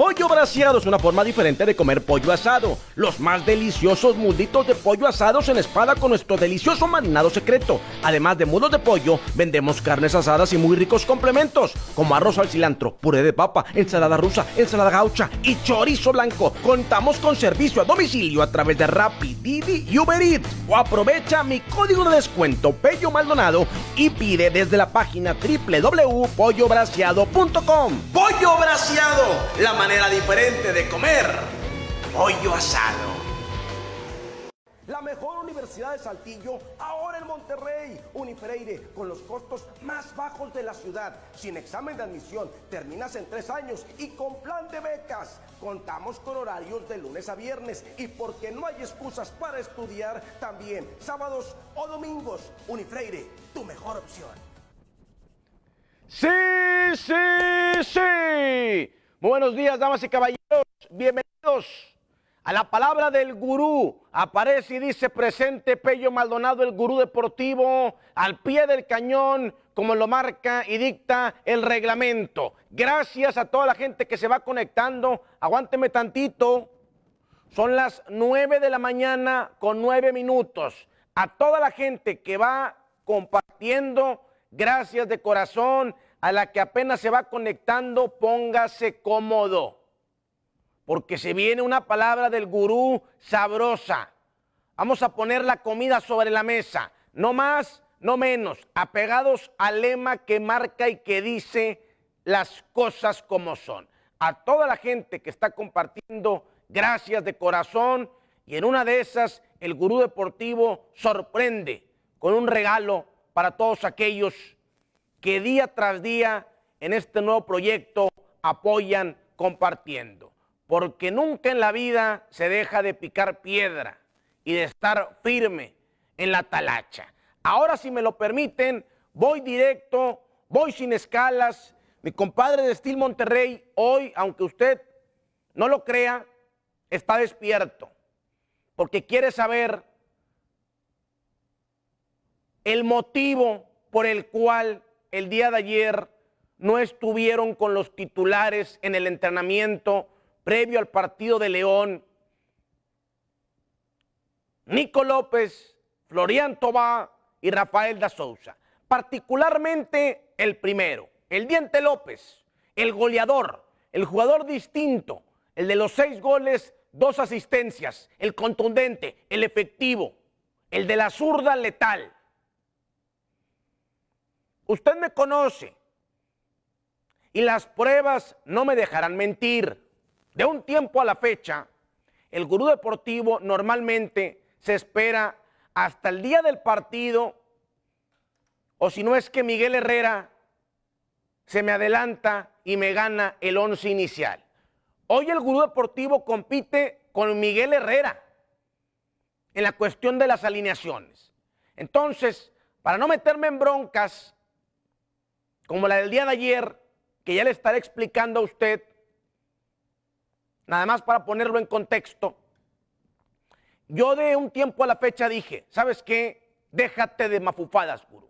Pollo braseado es una forma diferente de comer pollo asado. Los más deliciosos muslitos de pollo asados en espada con nuestro delicioso marinado secreto. Además de mudos de pollo, vendemos carnes asadas y muy ricos complementos, como arroz al cilantro, puré de papa, ensalada rusa, ensalada gaucha y chorizo blanco. Contamos con servicio a domicilio a través de Rappi, Didi y Uber Eats. O aprovecha mi código de descuento Pello Maldonado y pide desde la página www.pollobraseado.com. Pollo braseado, la manera diferente de comer pollo asado. La mejor universidad de Saltillo, ahora en Monterrey. Unifreire, con los costos más bajos de la ciudad. Sin examen de admisión, terminas en tres años y con plan de becas. Contamos con horarios de lunes a viernes y porque no hay excusas para estudiar, también sábados o domingos. Unifreire, tu mejor opción. Sí, sí, sí. Muy buenos días, damas y caballeros. Bienvenidos a la palabra del gurú. Aparece y dice presente Pello Maldonado, el gurú deportivo, al pie del cañón, como lo marca y dicta el reglamento. Gracias a toda la gente que se va conectando. Aguánteme tantito. Son las nueve de la mañana con nueve minutos. A toda la gente que va compartiendo, gracias de corazón a la que apenas se va conectando, póngase cómodo. Porque se viene una palabra del gurú sabrosa. Vamos a poner la comida sobre la mesa. No más, no menos. Apegados al lema que marca y que dice las cosas como son. A toda la gente que está compartiendo, gracias de corazón. Y en una de esas, el gurú deportivo sorprende con un regalo para todos aquellos que día tras día en este nuevo proyecto apoyan compartiendo. Porque nunca en la vida se deja de picar piedra y de estar firme en la talacha. Ahora, si me lo permiten, voy directo, voy sin escalas. Mi compadre de Steel Monterrey, hoy, aunque usted no lo crea, está despierto. Porque quiere saber el motivo por el cual el día de ayer no estuvieron con los titulares en el entrenamiento previo al partido de León. Nico López, Florian Tobá y Rafael da Souza. Particularmente el primero, el Diente López, el goleador, el jugador distinto, el de los seis goles, dos asistencias, el contundente, el efectivo, el de la zurda letal. Usted me conoce y las pruebas no me dejarán mentir. De un tiempo a la fecha, el gurú deportivo normalmente se espera hasta el día del partido, o si no es que Miguel Herrera se me adelanta y me gana el once inicial. Hoy el gurú deportivo compite con Miguel Herrera en la cuestión de las alineaciones. Entonces, para no meterme en broncas, como la del día de ayer, que ya le estaré explicando a usted, nada más para ponerlo en contexto, yo de un tiempo a la fecha dije, ¿sabes qué? Déjate de mafufadas, gurú.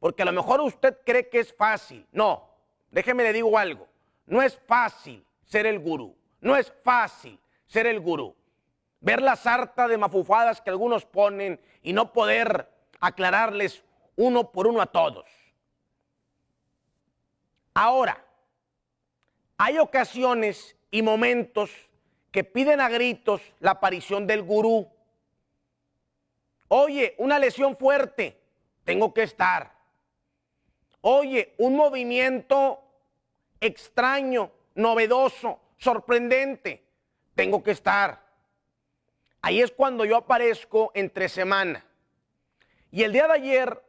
Porque a lo mejor usted cree que es fácil. No, déjeme le digo algo. No es fácil ser el gurú. No es fácil ser el gurú. Ver la sarta de mafufadas que algunos ponen y no poder aclararles uno por uno a todos. Ahora, hay ocasiones y momentos que piden a gritos la aparición del gurú. Oye, una lesión fuerte, tengo que estar. Oye, un movimiento extraño, novedoso, sorprendente, tengo que estar. Ahí es cuando yo aparezco entre semana. Y el día de ayer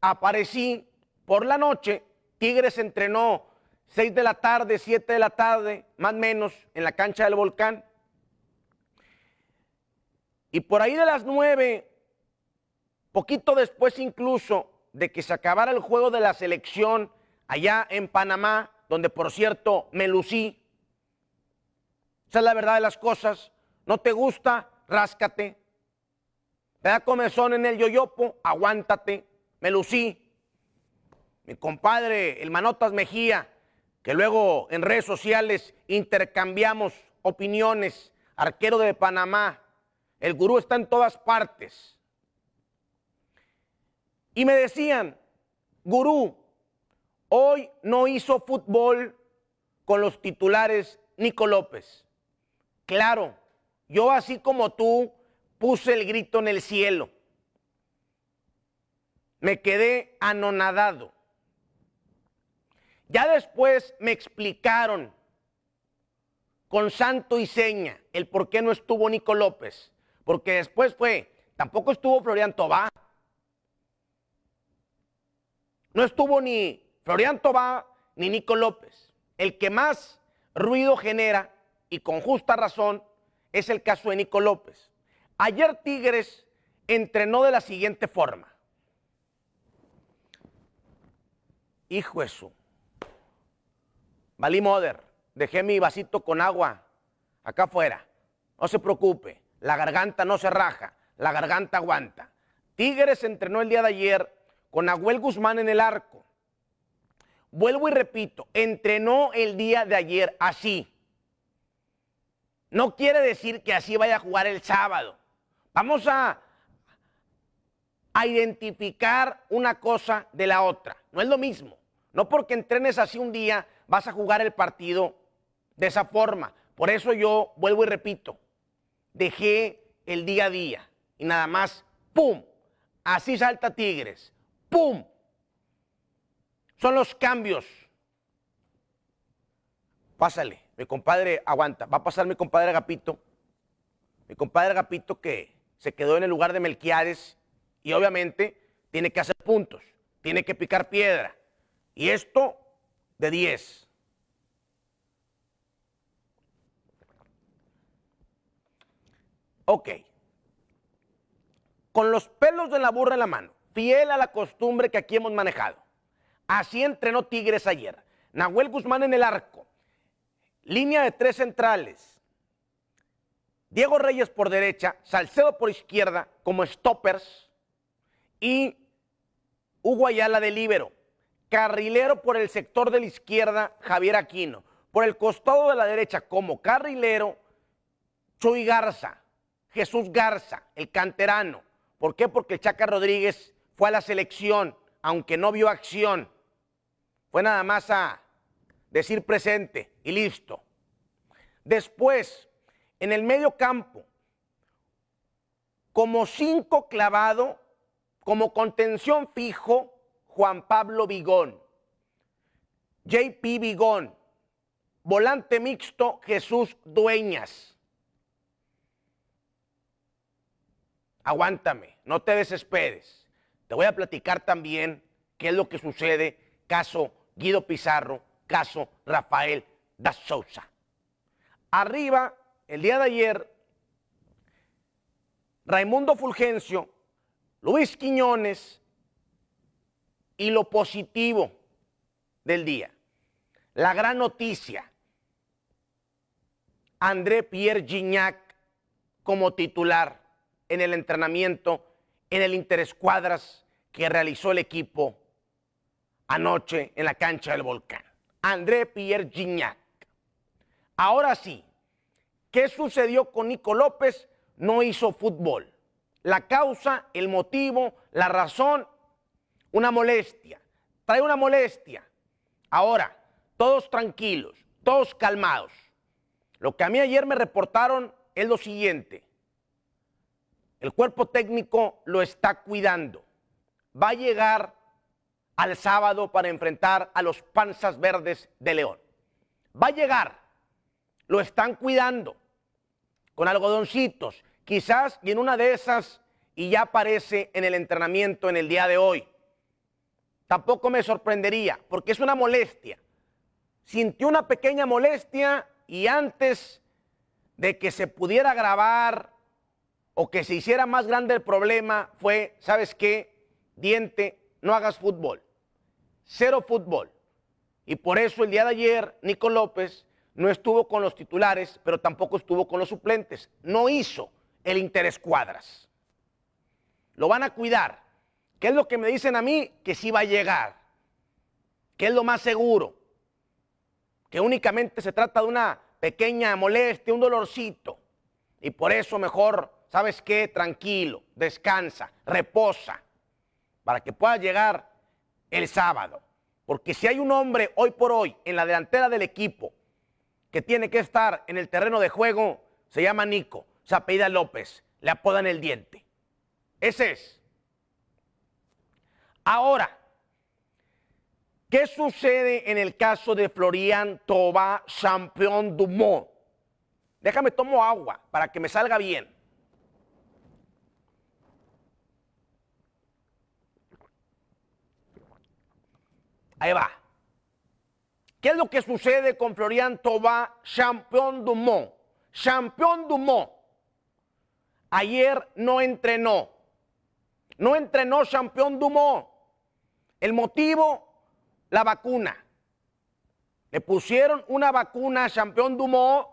aparecí por la noche Tigres entrenó 6 de la tarde, 7 de la tarde, más o menos, en la cancha del volcán. Y por ahí de las 9, poquito después incluso de que se acabara el juego de la selección allá en Panamá, donde por cierto me lucí. Esa es la verdad de las cosas. No te gusta, ráscate. Te da comezón en el yoyopo, aguántate. Me lucí mi compadre, el Manotas Mejía, que luego en redes sociales intercambiamos opiniones, arquero de Panamá, el gurú está en todas partes. Y me decían, gurú, hoy no hizo fútbol con los titulares Nico López. Claro, yo así como tú puse el grito en el cielo. Me quedé anonadado. Ya después me explicaron con santo y seña el por qué no estuvo Nico López. Porque después fue, tampoco estuvo Florian Tobá. No estuvo ni Florian Tobá ni Nico López. El que más ruido genera, y con justa razón, es el caso de Nico López. Ayer Tigres entrenó de la siguiente forma. Hijo eso. Valí Moder, dejé mi vasito con agua acá afuera. No se preocupe, la garganta no se raja, la garganta aguanta. Tigres entrenó el día de ayer con Aguel Guzmán en el arco. Vuelvo y repito, entrenó el día de ayer así. No quiere decir que así vaya a jugar el sábado. Vamos a identificar una cosa de la otra. No es lo mismo. No porque entrenes así un día vas a jugar el partido de esa forma. Por eso yo vuelvo y repito, dejé el día a día y nada más, ¡pum! Así salta Tigres, ¡pum! Son los cambios. Pásale, mi compadre aguanta. Va a pasar mi compadre Agapito. Mi compadre Agapito que se quedó en el lugar de Melquiades y obviamente tiene que hacer puntos, tiene que picar piedra. Y esto de 10. Ok. Con los pelos de la burra en la mano, fiel a la costumbre que aquí hemos manejado. Así entrenó Tigres ayer. Nahuel Guzmán en el arco. Línea de tres centrales. Diego Reyes por derecha, Salcedo por izquierda como stoppers y Hugo Ayala de líbero. Carrilero por el sector de la izquierda, Javier Aquino. Por el costado de la derecha como carrilero, Chuy Garza. Jesús Garza, el canterano. ¿Por qué? Porque Chaca Rodríguez fue a la selección, aunque no vio acción. Fue nada más a decir presente y listo. Después, en el medio campo, como cinco clavado, como contención fijo, Juan Pablo Vigón. JP Vigón. Volante mixto, Jesús Dueñas. aguántame, no te desesperes. Te voy a platicar también qué es lo que sucede, caso Guido Pizarro, caso Rafael da Sousa. Arriba, el día de ayer, Raimundo Fulgencio, Luis Quiñones y lo positivo del día. La gran noticia, André Pierre Gignac como titular en el entrenamiento, en el interescuadras que realizó el equipo anoche en la cancha del volcán. André Pierre Gignac. Ahora sí, ¿qué sucedió con Nico López? No hizo fútbol. La causa, el motivo, la razón, una molestia. Trae una molestia. Ahora, todos tranquilos, todos calmados. Lo que a mí ayer me reportaron es lo siguiente. El cuerpo técnico lo está cuidando. Va a llegar al sábado para enfrentar a los panzas verdes de León. Va a llegar. Lo están cuidando con algodoncitos. Quizás y en una de esas y ya aparece en el entrenamiento en el día de hoy. Tampoco me sorprendería porque es una molestia. Sintió una pequeña molestia y antes de que se pudiera grabar o que se hiciera más grande el problema fue, ¿sabes qué? Diente, no hagas fútbol. Cero fútbol. Y por eso el día de ayer Nico López no estuvo con los titulares, pero tampoco estuvo con los suplentes. No hizo el interés cuadras. Lo van a cuidar. ¿Qué es lo que me dicen a mí? Que sí va a llegar. ¿Qué es lo más seguro? que únicamente se trata de una pequeña molestia, un dolorcito. Y por eso mejor, ¿sabes qué? Tranquilo, descansa, reposa, para que pueda llegar el sábado. Porque si hay un hombre hoy por hoy en la delantera del equipo que tiene que estar en el terreno de juego, se llama Nico, se apellida López, le apodan el diente. Ese es. Ahora, ¿qué sucede en el caso de Florian Toba, Champion Dumont? Déjame tomo agua para que me salga bien. Ahí va. ¿Qué es lo que sucede con Florian Toba, Champion Dumont? Champion Dumont. Ayer no entrenó. No entrenó Champion Dumont. El motivo, la vacuna. Le pusieron una vacuna a Champion Dumont.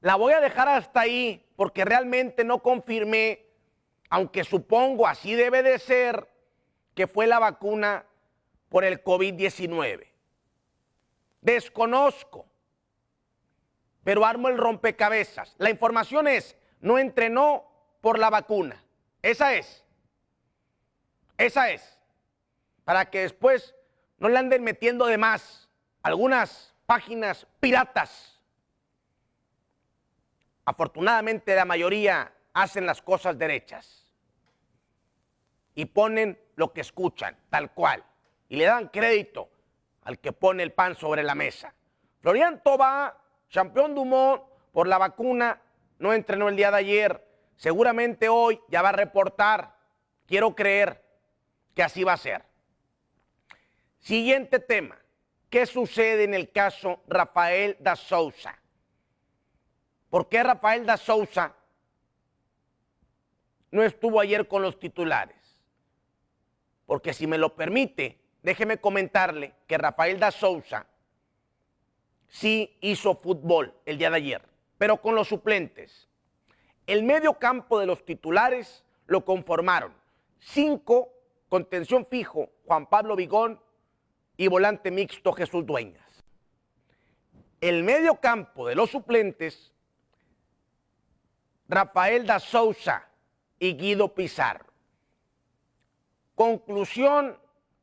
La voy a dejar hasta ahí porque realmente no confirmé, aunque supongo así debe de ser, que fue la vacuna por el COVID-19. Desconozco, pero armo el rompecabezas. La información es, no entrenó por la vacuna. Esa es. Esa es. Para que después no le anden metiendo de más algunas páginas piratas. Afortunadamente la mayoría hacen las cosas derechas y ponen lo que escuchan, tal cual y le dan crédito al que pone el pan sobre la mesa. Florian Toba, campeón Dumont, por la vacuna, no entrenó el día de ayer. Seguramente hoy ya va a reportar. Quiero creer que así va a ser. Siguiente tema. ¿Qué sucede en el caso Rafael da Souza? ¿Por qué Rafael da Souza no estuvo ayer con los titulares? Porque si me lo permite, déjeme comentarle que Rafael da Souza sí hizo fútbol el día de ayer, pero con los suplentes. El medio campo de los titulares lo conformaron cinco contención fijo, Juan Pablo Vigón y volante mixto Jesús Dueñas. El medio campo de los suplentes, Rafael da Souza y Guido Pizarro. Conclusión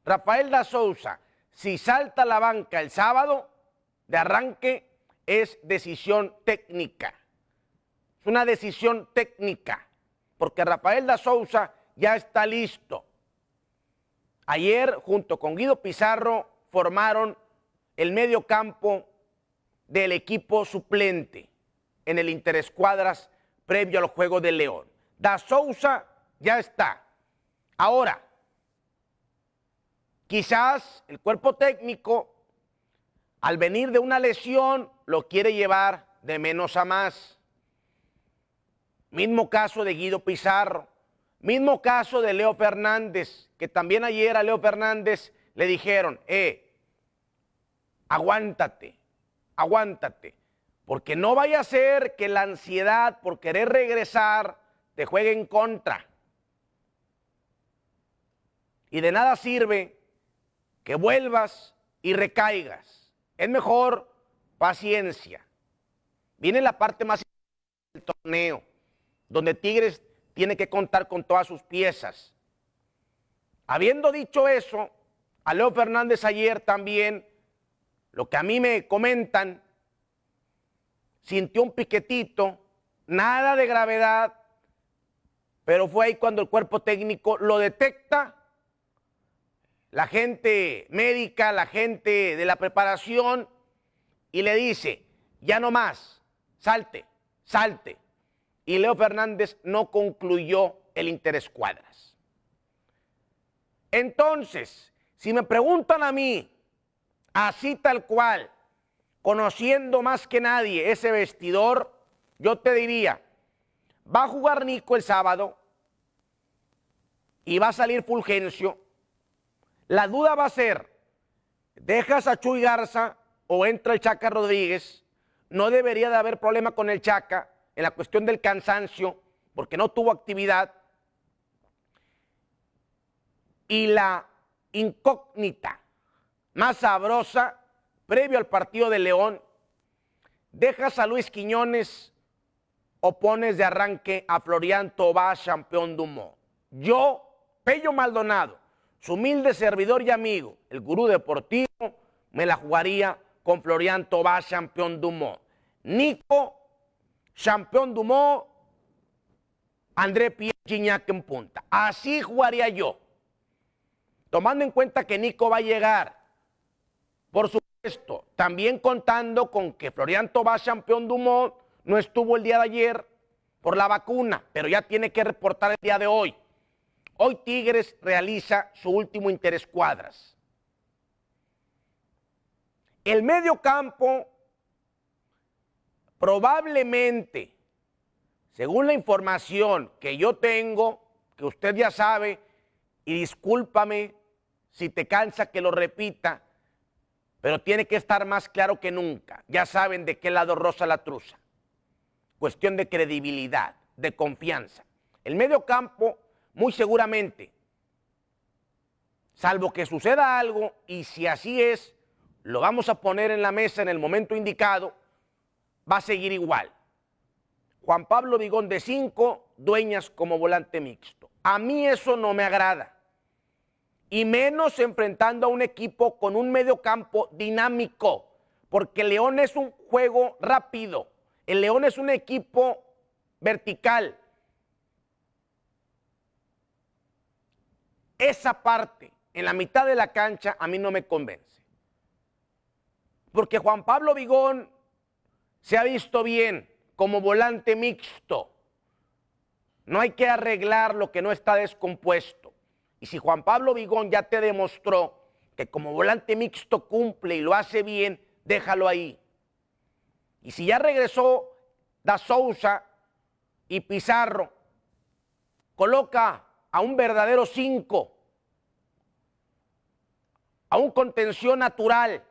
Rafael da Souza, si salta la banca el sábado de arranque, es decisión técnica. Es una decisión técnica, porque Rafael da Souza ya está listo. Ayer, junto con Guido Pizarro, formaron el medio campo del equipo suplente en el Interescuadras previo al juego de León. Da Souza ya está. Ahora, Quizás el cuerpo técnico, al venir de una lesión, lo quiere llevar de menos a más. Mismo caso de Guido Pizarro, mismo caso de Leo Fernández, que también ayer a Leo Fernández le dijeron, eh, aguántate, aguántate, porque no vaya a ser que la ansiedad por querer regresar te juegue en contra. Y de nada sirve que vuelvas y recaigas. Es mejor paciencia. Viene la parte más del torneo, donde Tigres tiene que contar con todas sus piezas. Habiendo dicho eso, a Leo Fernández ayer también, lo que a mí me comentan, sintió un piquetito, nada de gravedad, pero fue ahí cuando el cuerpo técnico lo detecta la gente médica, la gente de la preparación, y le dice, ya no más, salte, salte. Y Leo Fernández no concluyó el interés cuadras. Entonces, si me preguntan a mí, así tal cual, conociendo más que nadie ese vestidor, yo te diría, va a jugar Nico el sábado y va a salir Fulgencio la duda va a ser, ¿dejas a Chuy Garza o entra el Chaca Rodríguez? No debería de haber problema con el Chaca en la cuestión del cansancio, porque no tuvo actividad. Y la incógnita más sabrosa previo al partido de León, dejas a Luis Quiñones o pones de arranque a Florian Tobá, campeón Dumont. Yo, Pello Maldonado, su humilde servidor y amigo, el gurú deportivo, me la jugaría con Florian Tobá, campeón Dumont. Nico, campeón Dumont, André Pierre Gignac en punta. Así jugaría yo. Tomando en cuenta que Nico va a llegar, por supuesto, también contando con que Florian Tobá, campeón Dumont, no estuvo el día de ayer por la vacuna, pero ya tiene que reportar el día de hoy. Hoy Tigres realiza su último interés cuadras. El medio campo probablemente, según la información que yo tengo, que usted ya sabe, y discúlpame si te cansa que lo repita, pero tiene que estar más claro que nunca. Ya saben de qué lado rosa la truza cuestión de credibilidad, de confianza. El medio campo, muy seguramente, salvo que suceda algo, y si así es, lo vamos a poner en la mesa en el momento indicado, va a seguir igual. Juan Pablo Vigón de cinco, dueñas como volante mixto. A mí eso no me agrada. Y menos enfrentando a un equipo con un medio campo dinámico, porque León es un juego rápido el León es un equipo vertical. Esa parte, en la mitad de la cancha, a mí no me convence. Porque Juan Pablo Vigón se ha visto bien como volante mixto. No hay que arreglar lo que no está descompuesto. Y si Juan Pablo Vigón ya te demostró que como volante mixto cumple y lo hace bien, déjalo ahí. Y si ya regresó Da Souza y Pizarro, coloca a un verdadero cinco, a un contención natural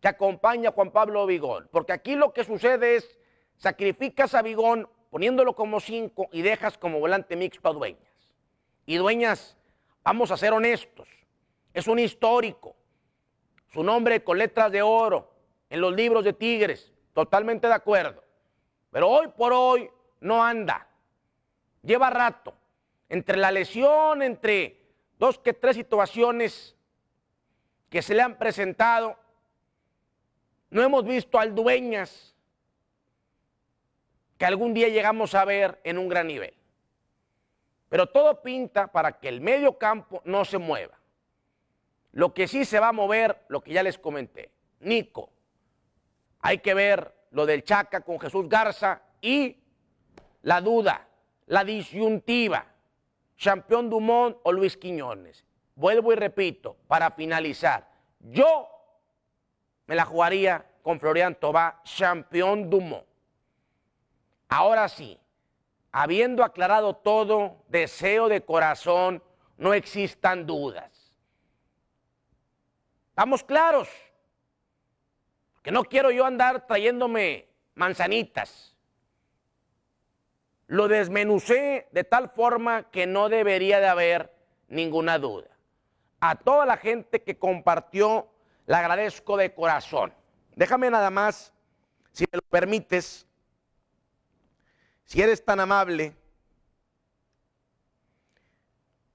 que acompaña Juan Pablo Vigón. Porque aquí lo que sucede es, sacrificas a Vigón poniéndolo como cinco y dejas como volante mixto a Dueñas. Y Dueñas, vamos a ser honestos, es un histórico. Su nombre con letras de oro, en los libros de Tigres, totalmente de acuerdo. Pero hoy por hoy no anda. Lleva rato. Entre la lesión, entre dos que tres situaciones que se le han presentado, no hemos visto al Dueñas que algún día llegamos a ver en un gran nivel. Pero todo pinta para que el medio campo no se mueva. Lo que sí se va a mover, lo que ya les comenté. Nico, hay que ver lo del Chaca con Jesús Garza y la duda, la disyuntiva, Champion Dumont o Luis Quiñones. Vuelvo y repito, para finalizar, yo me la jugaría con Florian Tobá, Champion Dumont. Ahora sí, habiendo aclarado todo, deseo de corazón, no existan dudas. ¿Estamos claros? que no quiero yo andar trayéndome manzanitas. Lo desmenucé de tal forma que no debería de haber ninguna duda. A toda la gente que compartió, le agradezco de corazón. Déjame nada más, si me lo permites, si eres tan amable,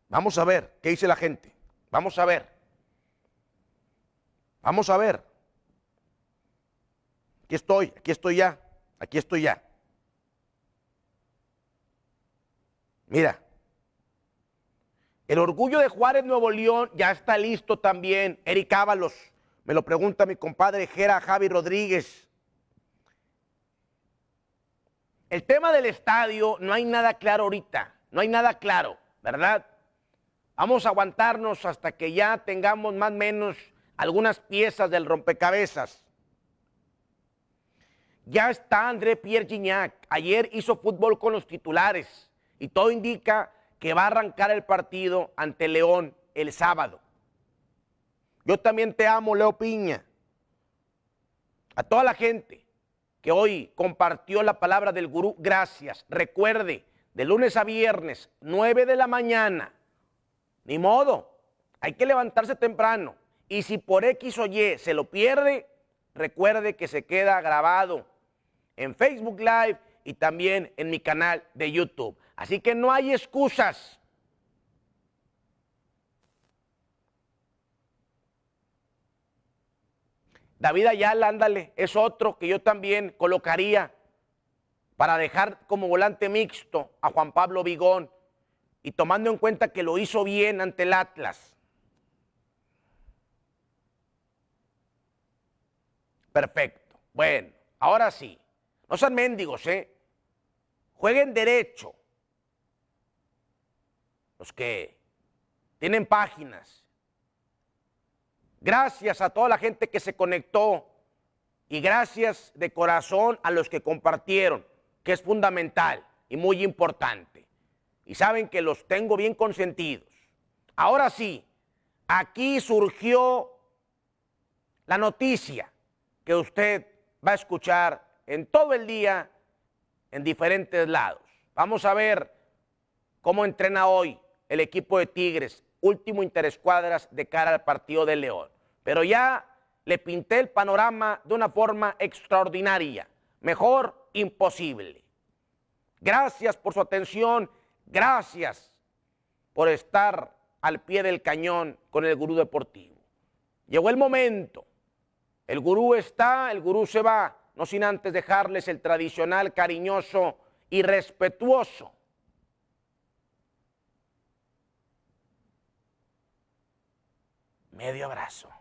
vamos a ver qué dice la gente. Vamos a ver. Vamos a ver. Aquí estoy, aquí estoy ya, aquí estoy ya. Mira, el orgullo de Juárez Nuevo León ya está listo también. Eric Ábalos, me lo pregunta mi compadre Jera Javi Rodríguez. El tema del estadio, no hay nada claro ahorita, no hay nada claro, ¿verdad? Vamos a aguantarnos hasta que ya tengamos más o menos algunas piezas del rompecabezas. Ya está André Pierre Gignac. Ayer hizo fútbol con los titulares y todo indica que va a arrancar el partido ante León el sábado. Yo también te amo, Leo Piña. A toda la gente que hoy compartió la palabra del gurú, gracias. Recuerde, de lunes a viernes, 9 de la mañana. Ni modo, hay que levantarse temprano Y si por X o Y se lo pierde, recuerde que se queda grabado en Facebook Live y también en mi canal de YouTube. Así que no hay excusas. David Ayala, ándale, es otro que yo también colocaría para dejar como volante mixto a Juan Pablo Vigón y tomando en cuenta que lo hizo bien ante el Atlas. Perfecto. Bueno, ahora sí. No sean mendigos, ¿eh? Jueguen derecho. Los que tienen páginas. Gracias a toda la gente que se conectó y gracias de corazón a los que compartieron, que es fundamental y muy importante. Y saben que los tengo bien consentidos. Ahora sí, aquí surgió la noticia que usted va a escuchar en todo el día en diferentes lados. Vamos a ver cómo entrena hoy el equipo de Tigres, último interescuadras de cara al partido de León. Pero ya le pinté el panorama de una forma extraordinaria. Mejor, imposible. Gracias por su atención, gracias por estar al pie del cañón con el gurú deportivo. Llegó el momento. El gurú está, el gurú se va no sin antes dejarles el tradicional cariñoso y respetuoso. Medio abrazo.